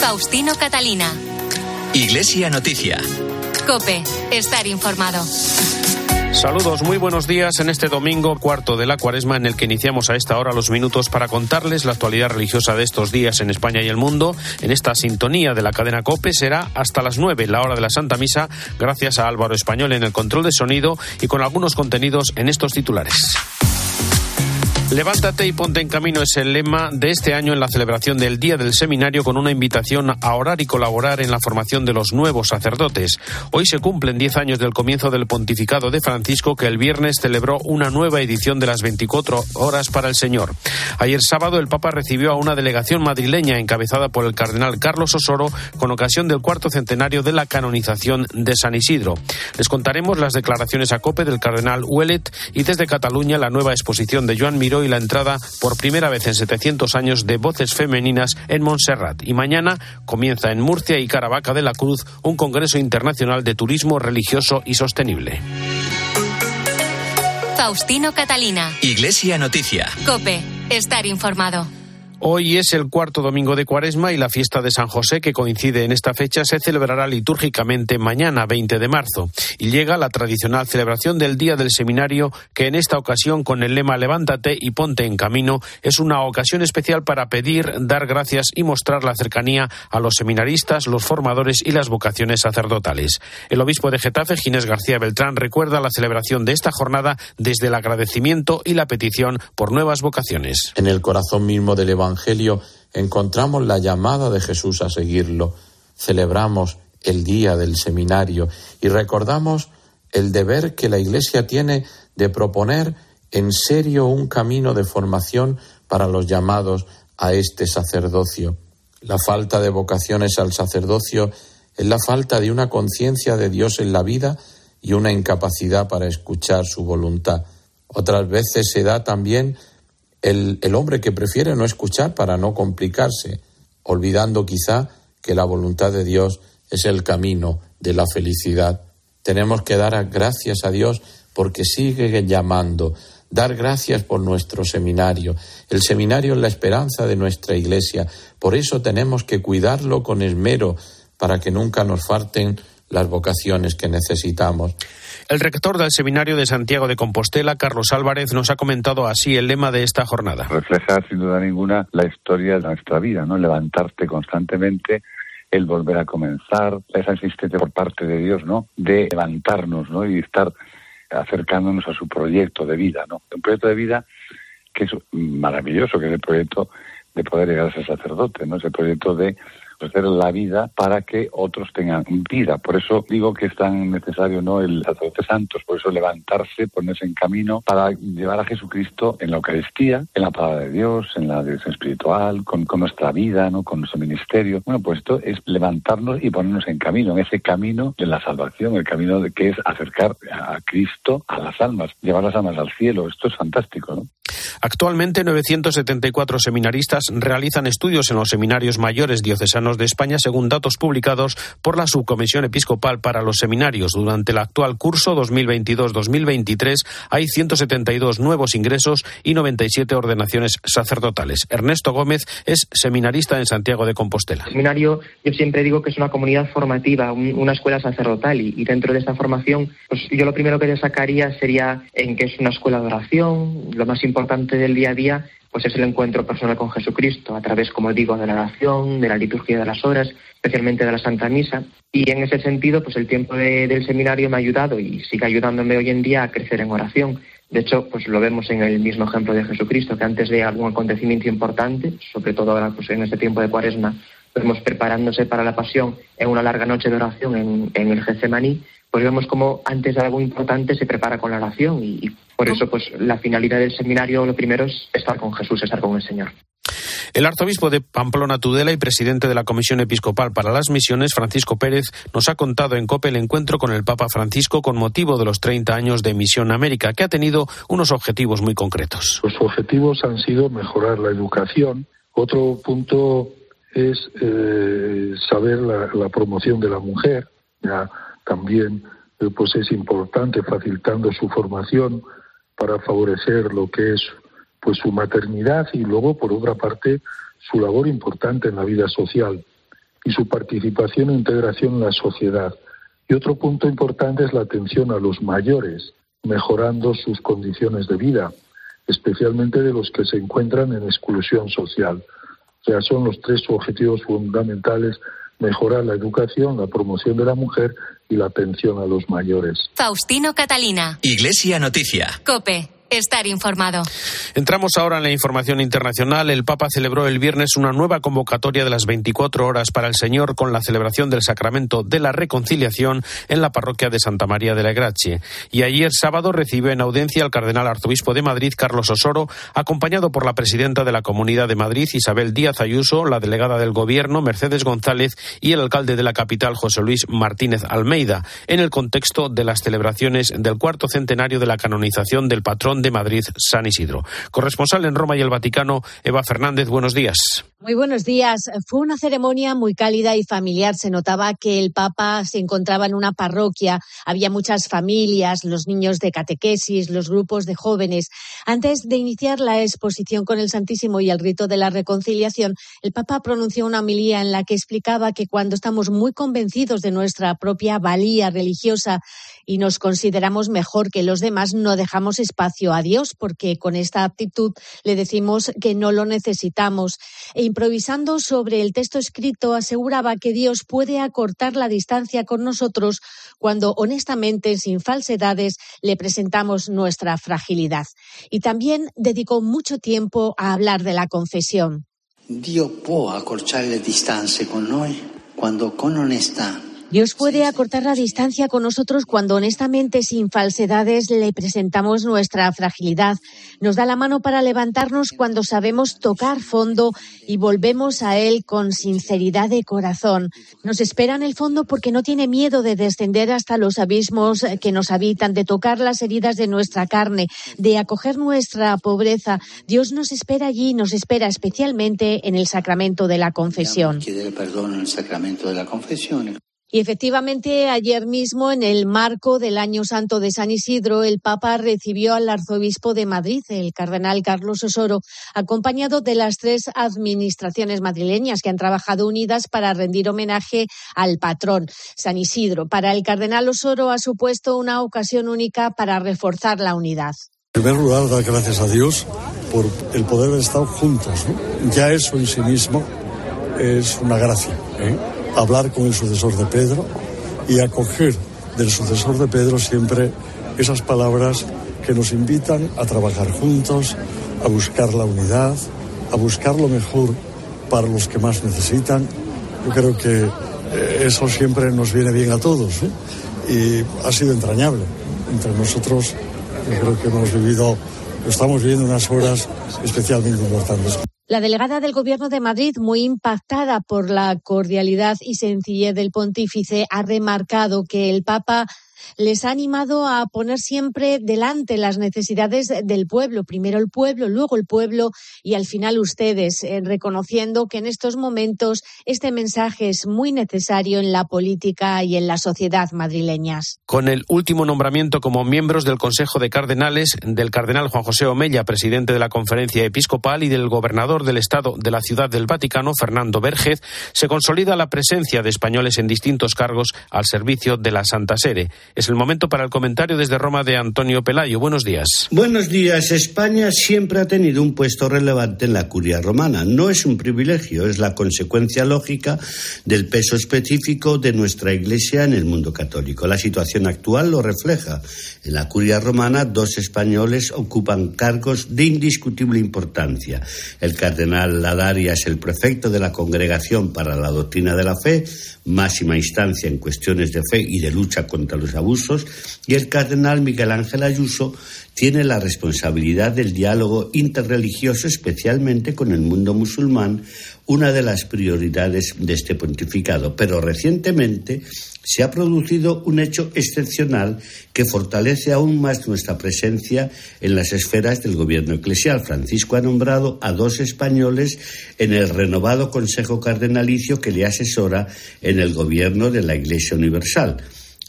Faustino Catalina. Iglesia Noticia. Cope, estar informado. Saludos, muy buenos días en este domingo cuarto de la cuaresma en el que iniciamos a esta hora los minutos para contarles la actualidad religiosa de estos días en España y el mundo. En esta sintonía de la cadena COPE será hasta las nueve la hora de la Santa Misa, gracias a Álvaro Español en el control de sonido y con algunos contenidos en estos titulares. Levántate y ponte en camino es el lema de este año en la celebración del Día del Seminario con una invitación a orar y colaborar en la formación de los nuevos sacerdotes. Hoy se cumplen 10 años del comienzo del pontificado de Francisco que el viernes celebró una nueva edición de las 24 horas para el Señor. Ayer sábado el Papa recibió a una delegación madrileña encabezada por el cardenal Carlos Osoro con ocasión del cuarto centenario de la canonización de San Isidro. Les contaremos las declaraciones a cope del cardenal Huelet y desde Cataluña la nueva exposición de Joan Miró y la entrada por primera vez en 700 años de voces femeninas en Montserrat. Y mañana comienza en Murcia y Caravaca de la Cruz un Congreso Internacional de Turismo Religioso y Sostenible. Faustino Catalina. Iglesia Noticia. Cope, estar informado. Hoy es el cuarto domingo de Cuaresma y la fiesta de San José, que coincide en esta fecha, se celebrará litúrgicamente mañana, 20 de marzo. Y llega la tradicional celebración del Día del Seminario, que en esta ocasión, con el lema Levántate y ponte en camino, es una ocasión especial para pedir, dar gracias y mostrar la cercanía a los seminaristas, los formadores y las vocaciones sacerdotales. El obispo de Getafe, Ginés García Beltrán, recuerda la celebración de esta jornada desde el agradecimiento y la petición por nuevas vocaciones. En el corazón mismo del Evangelio encontramos la llamada de Jesús a seguirlo. Celebramos el día del seminario y recordamos el deber que la Iglesia tiene de proponer en serio un camino de formación para los llamados a este sacerdocio. La falta de vocaciones al sacerdocio es la falta de una conciencia de Dios en la vida y una incapacidad para escuchar su voluntad. Otras veces se da también el, hombre que prefiere no escuchar para no complicarse, olvidando quizá que la voluntad de Dios es el camino de la felicidad. Tenemos que dar gracias a Dios porque sigue llamando, dar gracias por nuestro seminario. El seminario es la esperanza de nuestra iglesia, por eso tenemos que cuidarlo con esmero para que nunca nos falten las vocaciones que necesitamos. El rector del Seminario de Santiago de Compostela, Carlos Álvarez, nos ha comentado así el lema de esta jornada. Refleja sin duda ninguna la historia de nuestra vida, ¿no? Levantarte constantemente, el volver a comenzar, esa insistencia por parte de Dios, ¿no? De levantarnos, ¿no? Y estar acercándonos a su proyecto de vida, ¿no? Un proyecto de vida que es maravilloso, que es el proyecto de poder llegar a ser sacerdote, ¿no? Ese proyecto de ofrecer la vida para que otros tengan vida. Por eso digo que es tan necesario no el sacerdote santos, por eso levantarse, ponerse en camino para llevar a Jesucristo en la Eucaristía, en la palabra de Dios, en la dirección espiritual, con, con nuestra vida, no con nuestro ministerio. Bueno, pues esto es levantarnos y ponernos en camino, en ese camino de la salvación, el camino de que es acercar a Cristo a las almas, llevar las almas al cielo. Esto es fantástico, ¿no? Actualmente, 974 seminaristas realizan estudios en los seminarios mayores diocesanos de España, según datos publicados por la Subcomisión Episcopal para los Seminarios. Durante el actual curso 2022-2023 hay 172 nuevos ingresos y 97 ordenaciones sacerdotales. Ernesto Gómez es seminarista en Santiago de Compostela. El seminario, yo siempre digo que es una comunidad formativa, un- una escuela sacerdotal, y, y dentro de esta formación, pues yo lo primero que destacaría sería en que es una escuela de oración, lo más importante del día a día pues es el encuentro personal con Jesucristo a través, como digo, de la oración, de la liturgia de las horas, especialmente de la Santa Misa. Y en ese sentido, pues el tiempo de- del seminario me ha ayudado y sigue ayudándome hoy en día a crecer en oración. De hecho, pues lo vemos en el mismo ejemplo de Jesucristo, que antes de algún acontecimiento importante, sobre todo ahora pues en este tiempo de cuaresma, vemos preparándose para la pasión en una larga noche de oración en, en el Getsemaní, pues vemos como antes de algo importante se prepara con la oración y, y por eso pues la finalidad del seminario lo primero es estar con Jesús, estar con el Señor. El arzobispo de Pamplona Tudela y presidente de la Comisión Episcopal para las Misiones, Francisco Pérez, nos ha contado en COPE el encuentro con el Papa Francisco con motivo de los 30 años de Misión América, que ha tenido unos objetivos muy concretos. Los objetivos han sido mejorar la educación. Otro punto es eh, saber la, la promoción de la mujer. Ya también pues es importante facilitando su formación para favorecer lo que es pues su maternidad y luego por otra parte su labor importante en la vida social y su participación e integración en la sociedad. Y otro punto importante es la atención a los mayores, mejorando sus condiciones de vida, especialmente de los que se encuentran en exclusión social. O sea, son los tres objetivos fundamentales mejorar la educación, la promoción de la mujer y la atención a los mayores. Faustino Catalina. Iglesia Noticia. Cope. Estar informado. Entramos ahora en la información internacional. El Papa celebró el viernes una nueva convocatoria de las 24 horas para el Señor con la celebración del sacramento de la reconciliación en la parroquia de Santa María de la Gracie. Y ayer sábado recibió en audiencia al cardenal arzobispo de Madrid, Carlos Osoro, acompañado por la presidenta de la Comunidad de Madrid, Isabel Díaz Ayuso, la delegada del Gobierno, Mercedes González, y el alcalde de la capital, José Luis Martínez Almeida, en el contexto de las celebraciones del cuarto centenario de la canonización del patrón de Madrid, San Isidro. Corresponsal en Roma y el Vaticano, Eva Fernández, buenos días. Muy buenos días. Fue una ceremonia muy cálida y familiar. Se notaba que el Papa se encontraba en una parroquia. Había muchas familias, los niños de catequesis, los grupos de jóvenes. Antes de iniciar la exposición con el Santísimo y el rito de la reconciliación, el Papa pronunció una homilía en la que explicaba que cuando estamos muy convencidos de nuestra propia valía religiosa y nos consideramos mejor que los demás, no dejamos espacio a Dios, porque con esta actitud le decimos que no lo necesitamos. E improvisando sobre el texto escrito, aseguraba que Dios puede acortar la distancia con nosotros cuando honestamente, sin falsedades, le presentamos nuestra fragilidad. Y también dedicó mucho tiempo a hablar de la confesión. Dios puede acortar la distancia con nosotros cuando con honestidad Dios puede acortar la distancia con nosotros cuando honestamente, sin falsedades, le presentamos nuestra fragilidad. Nos da la mano para levantarnos cuando sabemos tocar fondo y volvemos a Él con sinceridad de corazón. Nos espera en el fondo porque no tiene miedo de descender hasta los abismos que nos habitan, de tocar las heridas de nuestra carne, de acoger nuestra pobreza. Dios nos espera allí, nos espera especialmente en el sacramento de la confesión. perdón en el sacramento de la confesión. Y efectivamente, ayer mismo, en el marco del Año Santo de San Isidro, el Papa recibió al arzobispo de Madrid, el cardenal Carlos Osoro, acompañado de las tres administraciones madrileñas que han trabajado unidas para rendir homenaje al patrón, San Isidro. Para el cardenal Osoro ha supuesto una ocasión única para reforzar la unidad. En primer lugar, dar gracias a Dios por el poder de estar juntos. Ya eso en sí mismo es una gracia. ¿eh? Hablar con el sucesor de Pedro y acoger del sucesor de Pedro siempre esas palabras que nos invitan a trabajar juntos, a buscar la unidad, a buscar lo mejor para los que más necesitan. Yo creo que eh, eso siempre nos viene bien a todos ¿eh? y ha sido entrañable. Entre nosotros yo creo que hemos vivido, estamos viviendo unas horas especialmente importantes. La delegada del Gobierno de Madrid, muy impactada por la cordialidad y sencillez del pontífice, ha remarcado que el Papa les ha animado a poner siempre delante las necesidades del pueblo, primero el pueblo, luego el pueblo y al final ustedes, eh, reconociendo que en estos momentos este mensaje es muy necesario en la política y en la sociedad madrileñas. Con el último nombramiento como miembros del Consejo de Cardenales del cardenal Juan José Omella, presidente de la Conferencia Episcopal, y del gobernador del Estado de la Ciudad del Vaticano, Fernando Vergez, se consolida la presencia de españoles en distintos cargos al servicio de la Santa Sede. Es el momento para el comentario desde Roma de Antonio Pelayo. Buenos días. Buenos días. España siempre ha tenido un puesto relevante en la curia romana. No es un privilegio, es la consecuencia lógica del peso específico de nuestra Iglesia en el mundo católico. La situación actual lo refleja. En la curia romana, dos españoles ocupan cargos de indiscutible importancia. El cardenal Ladaria es el prefecto de la Congregación para la Doctrina de la Fe, máxima instancia en cuestiones de fe y de lucha contra los abusos, y el cardenal Miguel Ángel Ayuso tiene la responsabilidad del diálogo interreligioso, especialmente con el mundo musulmán, una de las prioridades de este pontificado. Pero recientemente se ha producido un hecho excepcional que fortalece aún más nuestra presencia en las esferas del gobierno eclesial. Francisco ha nombrado a dos españoles en el renovado Consejo Cardenalicio que le asesora en el gobierno de la Iglesia Universal.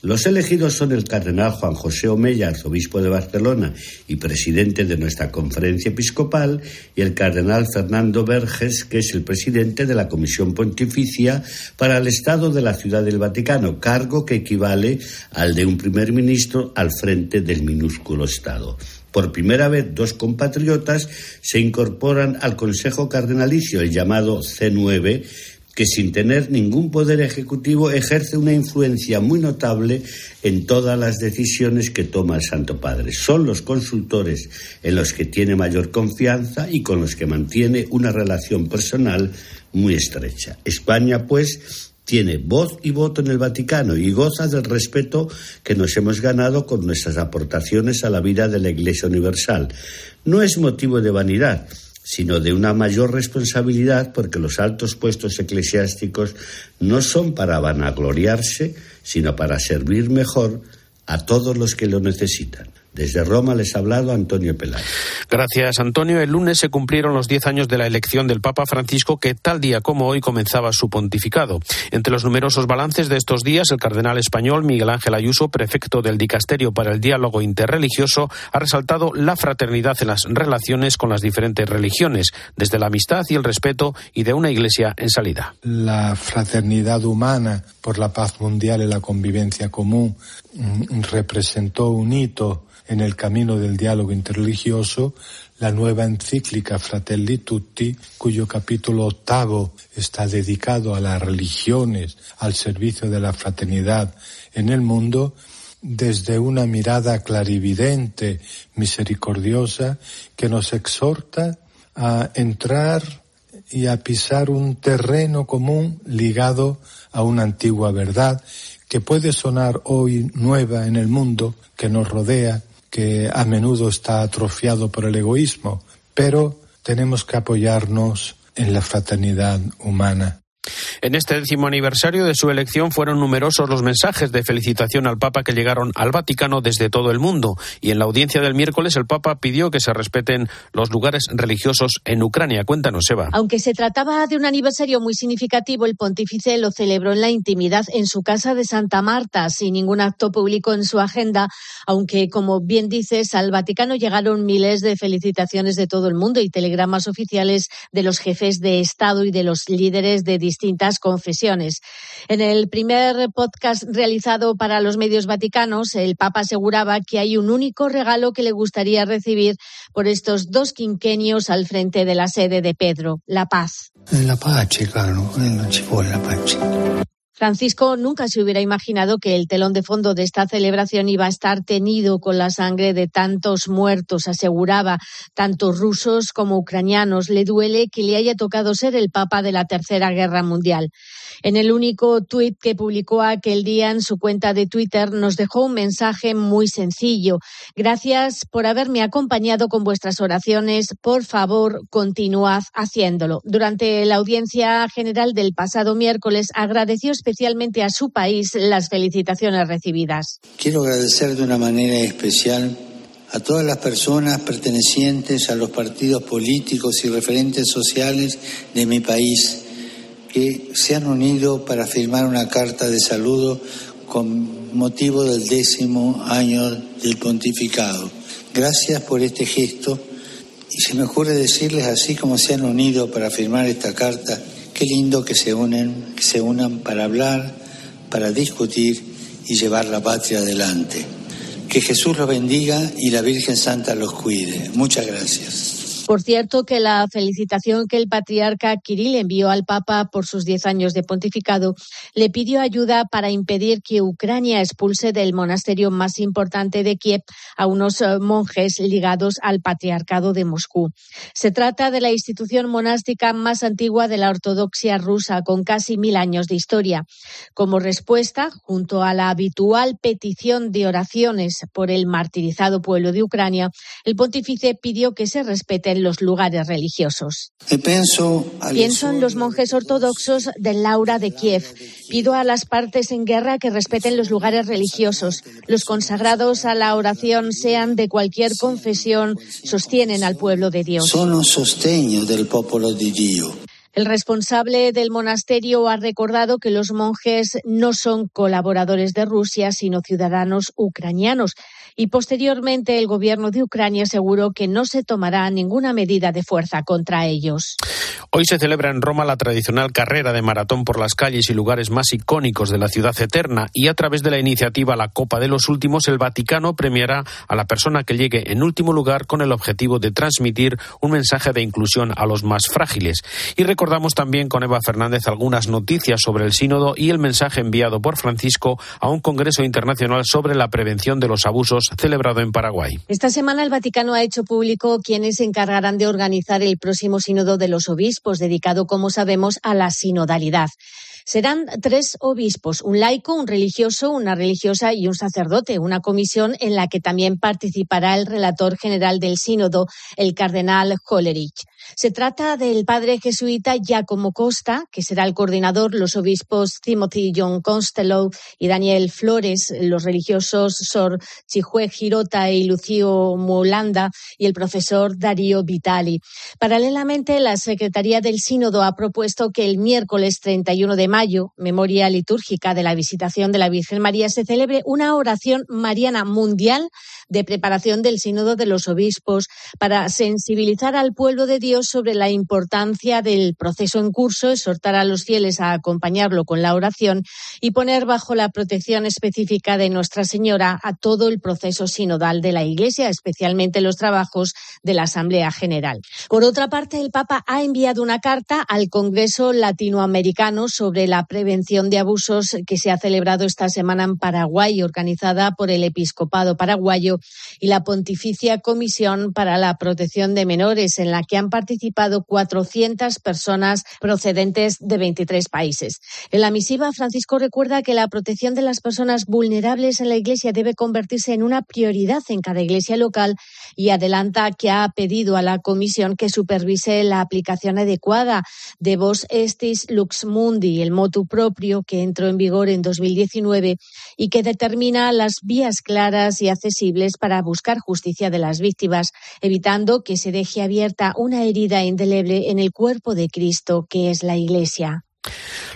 Los elegidos son el cardenal Juan José Omeya, arzobispo de Barcelona y presidente de nuestra conferencia episcopal, y el cardenal Fernando Verges, que es el presidente de la Comisión Pontificia para el Estado de la Ciudad del Vaticano, cargo que equivale al de un primer ministro al frente del minúsculo Estado. Por primera vez, dos compatriotas se incorporan al Consejo Cardenalicio, el llamado C9, que sin tener ningún poder ejecutivo ejerce una influencia muy notable en todas las decisiones que toma el Santo Padre. Son los consultores en los que tiene mayor confianza y con los que mantiene una relación personal muy estrecha. España, pues, tiene voz y voto en el Vaticano y goza del respeto que nos hemos ganado con nuestras aportaciones a la vida de la Iglesia Universal. No es motivo de vanidad, sino de una mayor responsabilidad porque los altos puestos eclesiásticos no son para vanagloriarse, sino para servir mejor a todos los que lo necesitan. Desde Roma les ha hablado Antonio Peláez. Gracias, Antonio. El lunes se cumplieron los diez años de la elección del Papa Francisco, que tal día como hoy comenzaba su pontificado. Entre los numerosos balances de estos días, el cardenal español Miguel Ángel Ayuso, prefecto del Dicasterio para el Diálogo Interreligioso, ha resaltado la fraternidad en las relaciones con las diferentes religiones, desde la amistad y el respeto y de una iglesia en salida. La fraternidad humana por la paz mundial y la convivencia común representó un hito en el camino del diálogo interreligioso la nueva encíclica Fratelli Tutti, cuyo capítulo octavo está dedicado a las religiones, al servicio de la fraternidad en el mundo, desde una mirada clarividente, misericordiosa, que nos exhorta a entrar y a pisar un terreno común ligado a una antigua verdad que puede sonar hoy nueva en el mundo que nos rodea, que a menudo está atrofiado por el egoísmo, pero tenemos que apoyarnos en la fraternidad humana. En este décimo aniversario de su elección fueron numerosos los mensajes de felicitación al Papa que llegaron al Vaticano desde todo el mundo. Y en la audiencia del miércoles el Papa pidió que se respeten los lugares religiosos en Ucrania. Cuéntanos, Eva. Aunque se trataba de un aniversario muy significativo, el pontífice lo celebró en la intimidad en su casa de Santa Marta, sin ningún acto público en su agenda, aunque, como bien dices, al Vaticano llegaron miles de felicitaciones de todo el mundo y telegramas oficiales de los jefes de Estado y de los líderes de distintas confesiones. En el primer podcast realizado para los medios vaticanos, el Papa aseguraba que hay un único regalo que le gustaría recibir por estos dos quinquenios al frente de la sede de Pedro, la paz. La paz, claro, no se la paz. Francisco nunca se hubiera imaginado que el telón de fondo de esta celebración iba a estar tenido con la sangre de tantos muertos, aseguraba, tanto rusos como ucranianos. Le duele que le haya tocado ser el Papa de la Tercera Guerra Mundial. En el único tuit que publicó aquel día en su cuenta de Twitter nos dejó un mensaje muy sencillo. Gracias por haberme acompañado con vuestras oraciones. Por favor, continuad haciéndolo. Durante la audiencia general del pasado miércoles agradeció especialmente a su país las felicitaciones recibidas. Quiero agradecer de una manera especial a todas las personas pertenecientes a los partidos políticos y referentes sociales de mi país que se han unido para firmar una carta de saludo con motivo del décimo año del pontificado. Gracias por este gesto y se me ocurre decirles así como se han unido para firmar esta carta, qué lindo que se unen, que se unan para hablar, para discutir y llevar la patria adelante. Que Jesús los bendiga y la Virgen Santa los cuide. Muchas gracias. Por cierto, que la felicitación que el patriarca Kirill envió al Papa por sus diez años de pontificado le pidió ayuda para impedir que Ucrania expulse del monasterio más importante de Kiev a unos eh, monjes ligados al patriarcado de Moscú. Se trata de la institución monástica más antigua de la ortodoxia rusa, con casi mil años de historia. Como respuesta, junto a la habitual petición de oraciones por el martirizado pueblo de Ucrania, el pontífice pidió que se los lugares religiosos. Pienso, en los monjes ortodoxos del Laura de Kiev. Pido a las partes en guerra que respeten los lugares religiosos. Los consagrados a la oración, sean de cualquier confesión, sostienen al pueblo de Dios. Sostegno del pueblo de Dios. El responsable del monasterio ha recordado que los monjes no son colaboradores de Rusia, sino ciudadanos ucranianos. Y posteriormente el gobierno de Ucrania aseguró que no se tomará ninguna medida de fuerza contra ellos. Hoy se celebra en Roma la tradicional carrera de maratón por las calles y lugares más icónicos de la ciudad eterna y a través de la iniciativa La Copa de los Últimos el Vaticano premiará a la persona que llegue en último lugar con el objetivo de transmitir un mensaje de inclusión a los más frágiles. Y recordamos también con Eva Fernández algunas noticias sobre el sínodo y el mensaje enviado por Francisco a un Congreso Internacional sobre la prevención de los abusos celebrado en Paraguay. Esta semana el Vaticano ha hecho público quienes se encargarán de organizar el próximo sínodo de los obispos, dedicado, como sabemos, a la sinodalidad. Serán tres obispos, un laico, un religioso, una religiosa y un sacerdote, una comisión en la que también participará el relator general del sínodo, el cardenal Hollerich. Se trata del padre jesuita Giacomo Costa, que será el coordinador, los obispos Timothy John Costello y Daniel Flores, los religiosos Sor Chihue Girota y Lucio Mulanda y el profesor Darío Vitali. Paralelamente, la Secretaría del Sínodo ha propuesto que el miércoles 31 de mayo, memoria litúrgica de la visitación de la Virgen María, se celebre una oración mariana mundial de preparación del Sínodo de los Obispos para sensibilizar al pueblo de Dios sobre la importancia del proceso en curso, exhortar a los fieles a acompañarlo con la oración y poner bajo la protección específica de Nuestra Señora a todo el proceso sinodal de la Iglesia, especialmente los trabajos de la Asamblea General. Por otra parte, el Papa ha enviado una carta al Congreso Latinoamericano sobre la prevención de abusos que se ha celebrado esta semana en Paraguay, organizada por el Episcopado paraguayo y la Pontificia Comisión para la Protección de Menores, en la que han participado 400 personas procedentes de 23 países. En la misiva, Francisco recuerda que la protección de las personas vulnerables en la Iglesia debe convertirse en una prioridad en cada iglesia local y adelanta que ha pedido a la Comisión que supervise la aplicación adecuada de Vos Estis Lux Mundi, el motu propio que entró en vigor en 2019 y que determina las vías claras y accesibles para buscar justicia de las víctimas, evitando que se deje abierta una herida indeleble en el cuerpo de Cristo, que es la Iglesia.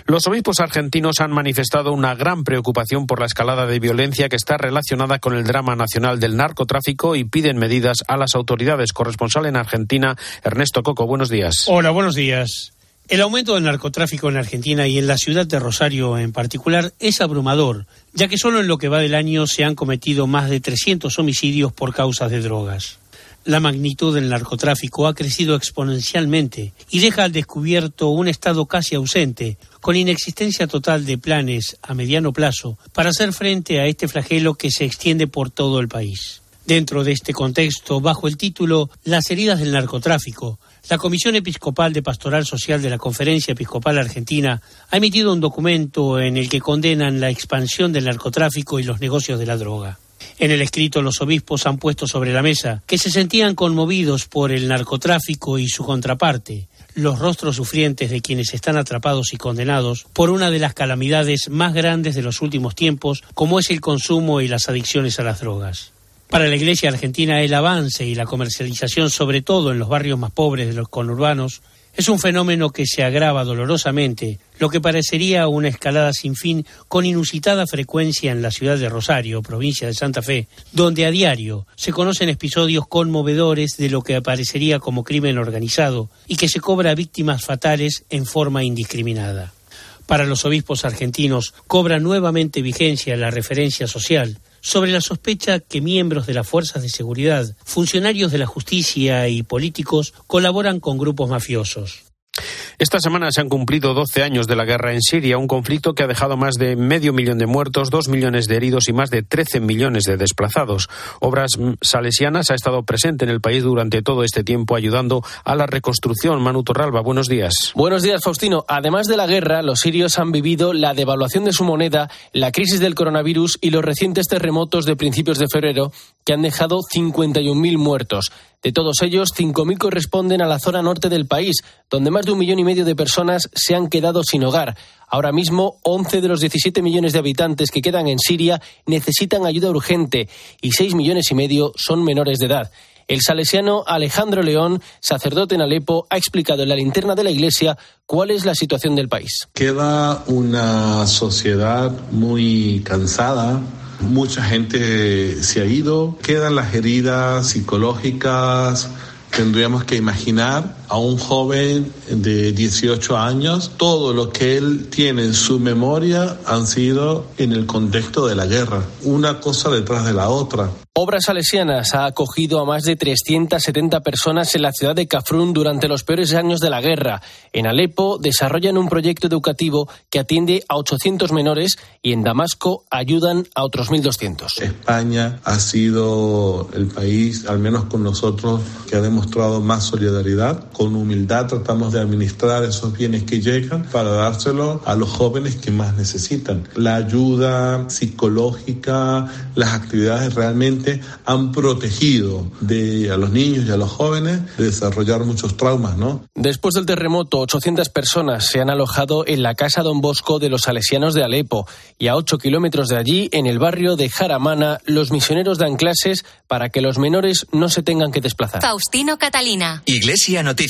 Los obispos argentinos han manifestado una gran preocupación por la escalada de violencia que está relacionada con el drama nacional del narcotráfico y piden medidas a las autoridades. Corresponsal en Argentina, Ernesto Coco, buenos días. Hola, buenos días. El aumento del narcotráfico en Argentina y en la ciudad de Rosario en particular es abrumador, ya que solo en lo que va del año se han cometido más de 300 homicidios por causas de drogas. La magnitud del narcotráfico ha crecido exponencialmente y deja al descubierto un Estado casi ausente, con inexistencia total de planes a mediano plazo para hacer frente a este flagelo que se extiende por todo el país. Dentro de este contexto, bajo el título Las heridas del narcotráfico, la Comisión Episcopal de Pastoral Social de la Conferencia Episcopal Argentina ha emitido un documento en el que condenan la expansión del narcotráfico y los negocios de la droga. En el escrito los obispos han puesto sobre la mesa que se sentían conmovidos por el narcotráfico y su contraparte, los rostros sufrientes de quienes están atrapados y condenados por una de las calamidades más grandes de los últimos tiempos, como es el consumo y las adicciones a las drogas. Para la Iglesia argentina el avance y la comercialización, sobre todo en los barrios más pobres de los conurbanos, es un fenómeno que se agrava dolorosamente, lo que parecería una escalada sin fin con inusitada frecuencia en la ciudad de Rosario, provincia de Santa Fe, donde a diario se conocen episodios conmovedores de lo que aparecería como crimen organizado y que se cobra víctimas fatales en forma indiscriminada. Para los obispos argentinos cobra nuevamente vigencia la referencia social, sobre la sospecha que miembros de las fuerzas de seguridad, funcionarios de la justicia y políticos colaboran con grupos mafiosos. Esta semana se han cumplido 12 años de la guerra en Siria, un conflicto que ha dejado más de medio millón de muertos, dos millones de heridos y más de 13 millones de desplazados. Obras Salesianas ha estado presente en el país durante todo este tiempo ayudando a la reconstrucción. Manu Torralba, buenos días. Buenos días, Faustino. Además de la guerra, los sirios han vivido la devaluación de su moneda, la crisis del coronavirus y los recientes terremotos de principios de febrero que han dejado 51.000 muertos. De todos ellos, 5.000 corresponden a la zona norte del país, donde más de un millón y medio de personas se han quedado sin hogar. Ahora mismo, 11 de los 17 millones de habitantes que quedan en Siria necesitan ayuda urgente y 6 millones y medio son menores de edad. El salesiano Alejandro León, sacerdote en Alepo, ha explicado en la linterna de la iglesia cuál es la situación del país. Queda una sociedad muy cansada, mucha gente se ha ido, quedan las heridas psicológicas, tendríamos que imaginar a un joven de 18 años, todo lo que él tiene en su memoria han sido en el contexto de la guerra, una cosa detrás de la otra. Obras Salesianas ha acogido a más de 370 personas en la ciudad de Kafrun durante los peores años de la guerra. En Alepo desarrollan un proyecto educativo que atiende a 800 menores y en Damasco ayudan a otros 1.200. España ha sido el país, al menos con nosotros, que ha demostrado más solidaridad. Con humildad tratamos de administrar esos bienes que llegan para dárselo a los jóvenes que más necesitan. La ayuda psicológica, las actividades realmente han protegido de, a los niños y a los jóvenes de desarrollar muchos traumas, ¿no? Después del terremoto, 800 personas se han alojado en la Casa Don Bosco de los salesianos de Alepo y a 8 kilómetros de allí, en el barrio de Jaramana, los misioneros dan clases para que los menores no se tengan que desplazar. Faustino Catalina. Iglesia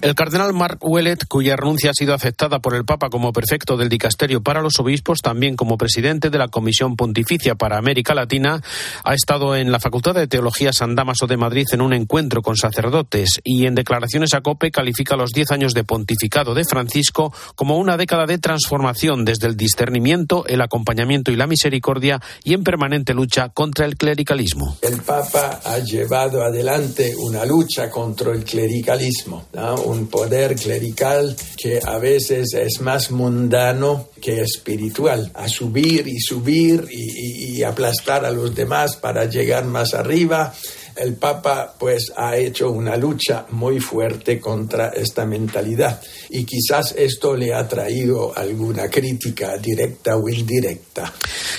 El cardenal Mark Wellet, cuya renuncia ha sido aceptada por el Papa como prefecto del dicasterio para los obispos, también como presidente de la Comisión Pontificia para América Latina, ha estado en la Facultad de Teología San Damaso de Madrid en un encuentro con sacerdotes y en declaraciones a COPE califica los diez años de pontificado de Francisco como una década de transformación desde el discernimiento, el acompañamiento y la misericordia y en permanente lucha contra el clericalismo. El Papa ha llevado adelante una lucha contra el clericalismo, un poder clerical que a veces es más mundano que espiritual, a subir y subir y, aplastar a los demás para llegar más arriba el Papa pues ha hecho una lucha muy fuerte contra esta mentalidad y quizás esto le ha traído alguna crítica directa o indirecta.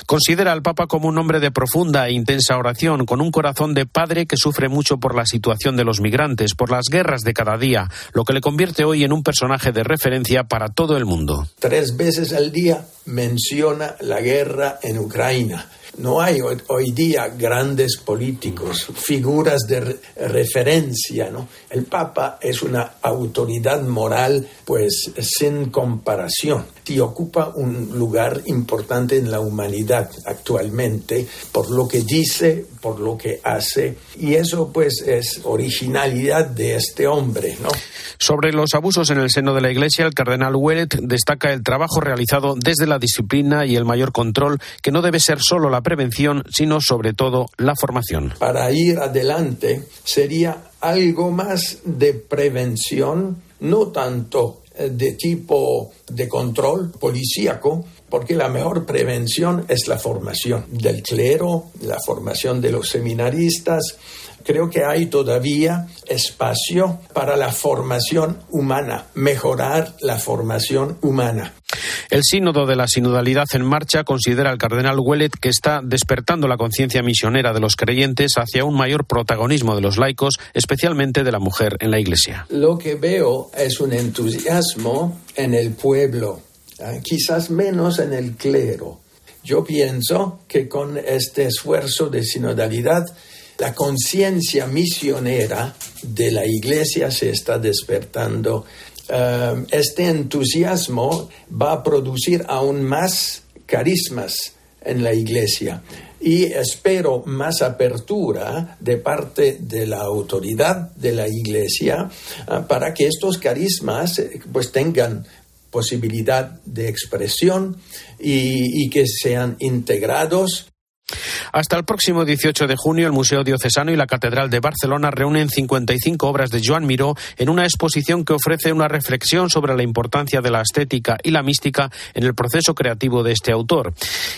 Considera al Papa como un hombre de profunda e intensa oración, con un corazón de padre que sufre mucho por la situación de los migrantes, por las guerras de cada día, lo que le convierte hoy en un personaje de referencia para todo el mundo. Tres veces al día menciona la guerra en Ucrania no hay hoy, día grandes políticos, figuras de referencia, ¿no? El Papa es una autoridad moral, pues sin comparación, y ocupa un lugar importante en la humanidad actualmente por lo que dice, por lo que hace, y eso pues es originalidad de este hombre, ¿no? Sobre los abusos en el seno de la Iglesia, el cardenal Wellet destaca el trabajo realizado desde la disciplina y el mayor control, que no debe ser solo la prevención, sino sobre todo la formación. Para ir adelante sería algo más de prevención, no tanto eh, de tipo de control policíaco, porque la mejor prevención es la formación del clero, la formación de los seminaristas, creo que hay todavía espacio para la formación humana, mejorar la formación humana. El sínodo de la sinodalidad en marcha considera el cardenal Wellet que está despertando la conciencia misionera de los creyentes hacia un mayor protagonismo de los laicos, especialmente de la mujer en la Iglesia. Lo que veo es un entusiasmo en el pueblo, ¿eh? quizás menos en el clero. Yo pienso que con este esfuerzo de sinodalidad la conciencia misionera de la iglesia se está despertando. Eh, este entusiasmo va a producir aún más carismas en la iglesia y espero más apertura de parte de la autoridad de la iglesia eh, para que estos carismas eh, pues tengan posibilidad de expresión y que sean integrados Hasta el próximo 18 de junio, el Museo Diocesano y la Catedral de Barcelona reúnen 55 obras de Joan Miró en una exposición que ofrece una reflexión sobre la importancia de la estética y la mística en el proceso creativo de este autor.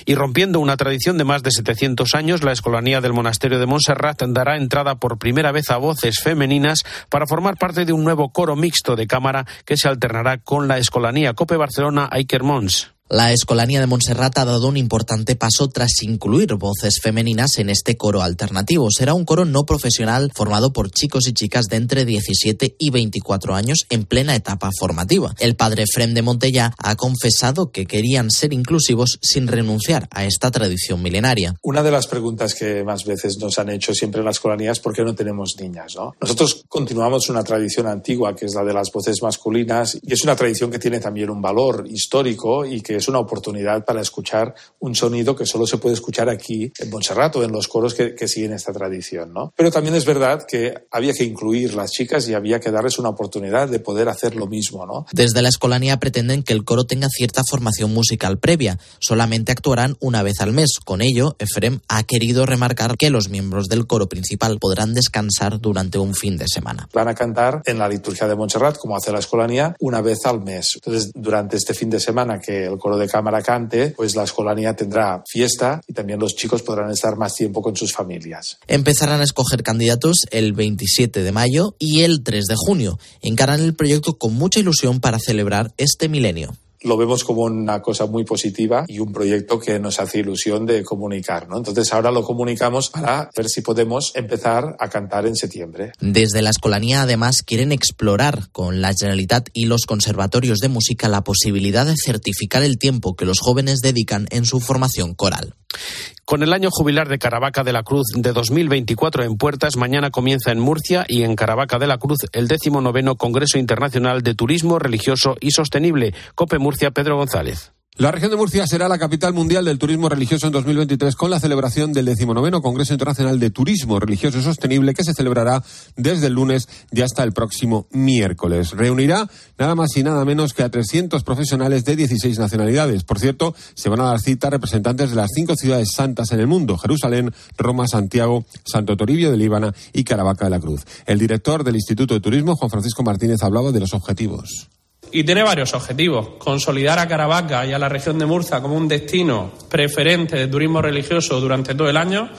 Y rompiendo una tradición de más de 700 años, la Escolanía del Monasterio de Montserrat dará entrada por primera vez a voces femeninas para formar parte de un nuevo coro mixto de cámara que se alternará con la Escolanía Cope Barcelona Iker Mons. La Escolanía de Montserrat ha dado un importante paso tras incluir voces femeninas en este coro alternativo. Será un coro no profesional formado por chicos y chicas de entre 17 y 24 años en plena etapa formativa. El padre Frem de Montella ha confesado que querían ser inclusivos sin renunciar a esta tradición milenaria. Una de las preguntas que más veces nos han hecho siempre en la Escolanía es por qué no tenemos niñas. ¿no? Nosotros continuamos una tradición antigua que es la de las voces masculinas y es una tradición que tiene también un valor histórico y que es una oportunidad para escuchar un sonido que solo se puede escuchar aquí en Montserrat o en los coros que, que siguen esta tradición. ¿no? Pero también es verdad que había que incluir las chicas y había que darles una oportunidad de poder hacer lo mismo. ¿no? Desde la Escolanía pretenden que el coro tenga cierta formación musical previa. Solamente actuarán una vez al mes. Con ello, Efrem ha querido remarcar que los miembros del coro principal podrán descansar durante un fin de semana. Van a cantar en la liturgia de Montserrat, como hace la Escolanía, una vez al mes. Entonces, durante este fin de semana que el coro de cámara cante, pues la escolanía tendrá fiesta y también los chicos podrán estar más tiempo con sus familias. Empezarán a escoger candidatos el 27 de mayo y el 3 de junio. Encaran el proyecto con mucha ilusión para celebrar este milenio lo vemos como una cosa muy positiva y un proyecto que nos hace ilusión de comunicar. ¿no? Entonces ahora lo comunicamos para ver si podemos empezar a cantar en septiembre. Desde la Escolanía además quieren explorar con la Generalitat y los conservatorios de música la posibilidad de certificar el tiempo que los jóvenes dedican en su formación coral. Con el año jubilar de Caravaca de la Cruz de 2024 en puertas, mañana comienza en Murcia y en Caravaca de la Cruz el décimo noveno Congreso Internacional de Turismo Religioso y Sostenible. Cope Murcia, Pedro González. La región de Murcia será la capital mundial del turismo religioso en 2023 con la celebración del decimonoveno Congreso Internacional de Turismo Religioso Sostenible que se celebrará desde el lunes y hasta el próximo miércoles. Reunirá nada más y nada menos que a 300 profesionales de 16 nacionalidades. Por cierto, se van a dar cita representantes de las cinco ciudades santas en el mundo, Jerusalén, Roma, Santiago, Santo Toribio de Líbana y Caravaca de la Cruz. El director del Instituto de Turismo, Juan Francisco Martínez, hablaba de los objetivos y tiene varios objetivos. Consolidar a Caravaca y a la región de Murcia como un destino preferente de turismo religioso durante todo el año,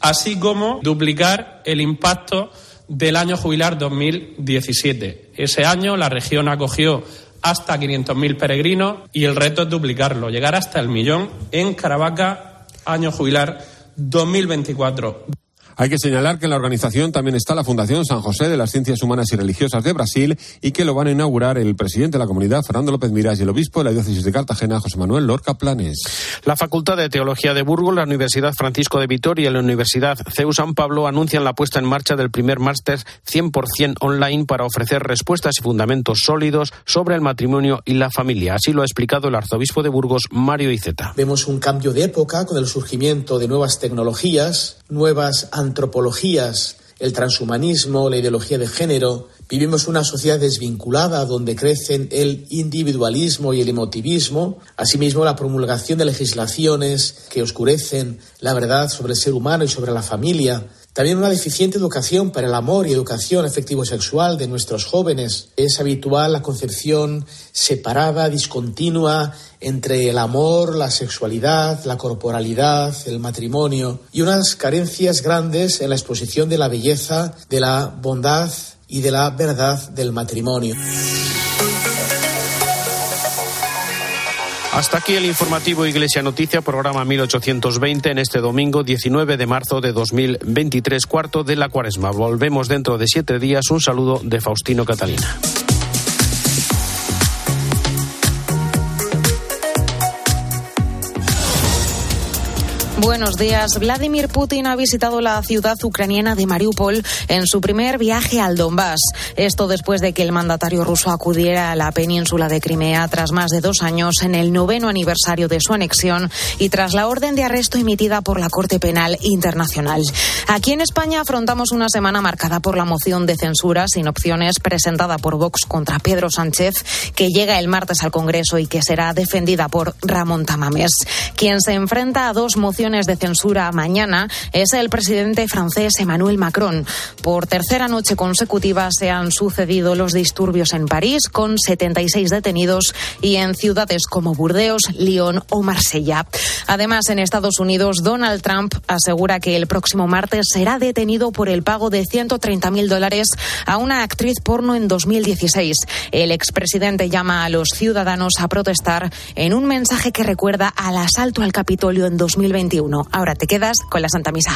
así como duplicar el impacto del año jubilar 2017. Ese año la región acogió hasta 500.000 peregrinos y el reto es duplicarlo, llegar hasta el millón en Caravaca, año jubilar 2024. Hay que señalar que en la organización también está la Fundación San José de las Ciencias Humanas y Religiosas de Brasil y que lo van a inaugurar el presidente de la comunidad, Fernando López Miras, y el obispo de la diócesis de Cartagena, José Manuel Lorca Planes. La Facultad de Teología de Burgos, la Universidad Francisco de Vitoria y la Universidad CEU San Pablo anuncian la puesta en marcha del primer máster 100% online para ofrecer respuestas y fundamentos sólidos sobre el matrimonio y la familia. Así lo ha explicado el arzobispo de Burgos, Mario Iceta. Vemos un cambio de época con el surgimiento de nuevas tecnologías, nuevas antropologías, el transhumanismo, la ideología de género. Vivimos una sociedad desvinculada donde crecen el individualismo y el emotivismo, asimismo la promulgación de legislaciones que oscurecen la verdad sobre el ser humano y sobre la familia, también una deficiente educación para el amor y educación afectivo-sexual de nuestros jóvenes. Es habitual la concepción separada, discontinua entre el amor, la sexualidad, la corporalidad, el matrimonio y unas carencias grandes en la exposición de la belleza, de la bondad y de la verdad del matrimonio. Hasta aquí el informativo Iglesia Noticia, programa 1820 en este domingo 19 de marzo de 2023, cuarto de la cuaresma. Volvemos dentro de siete días. Un saludo de Faustino Catalina. Buenos días. Vladimir Putin ha visitado la ciudad ucraniana de Mariupol en su primer viaje al Donbass. Esto después de que el mandatario ruso acudiera a la península de Crimea tras más de dos años en el noveno aniversario de su anexión y tras la orden de arresto emitida por la Corte Penal Internacional. Aquí en España afrontamos una semana marcada por la moción de censura sin opciones presentada por Vox contra Pedro Sánchez, que llega el martes al Congreso y que será defendida por Ramón Tamames, quien se enfrenta a dos mociones de censura mañana es el presidente francés Emmanuel Macron. Por tercera noche consecutiva se han sucedido los disturbios en París, con 76 detenidos, y en ciudades como Burdeos, Lyon o Marsella. Además, en Estados Unidos, Donald Trump asegura que el próximo martes será detenido por el pago de 130.000 dólares a una actriz porno en 2016. El expresidente llama a los ciudadanos a protestar en un mensaje que recuerda al asalto al Capitolio en 2021. Ahora te quedas con la Santa Misa.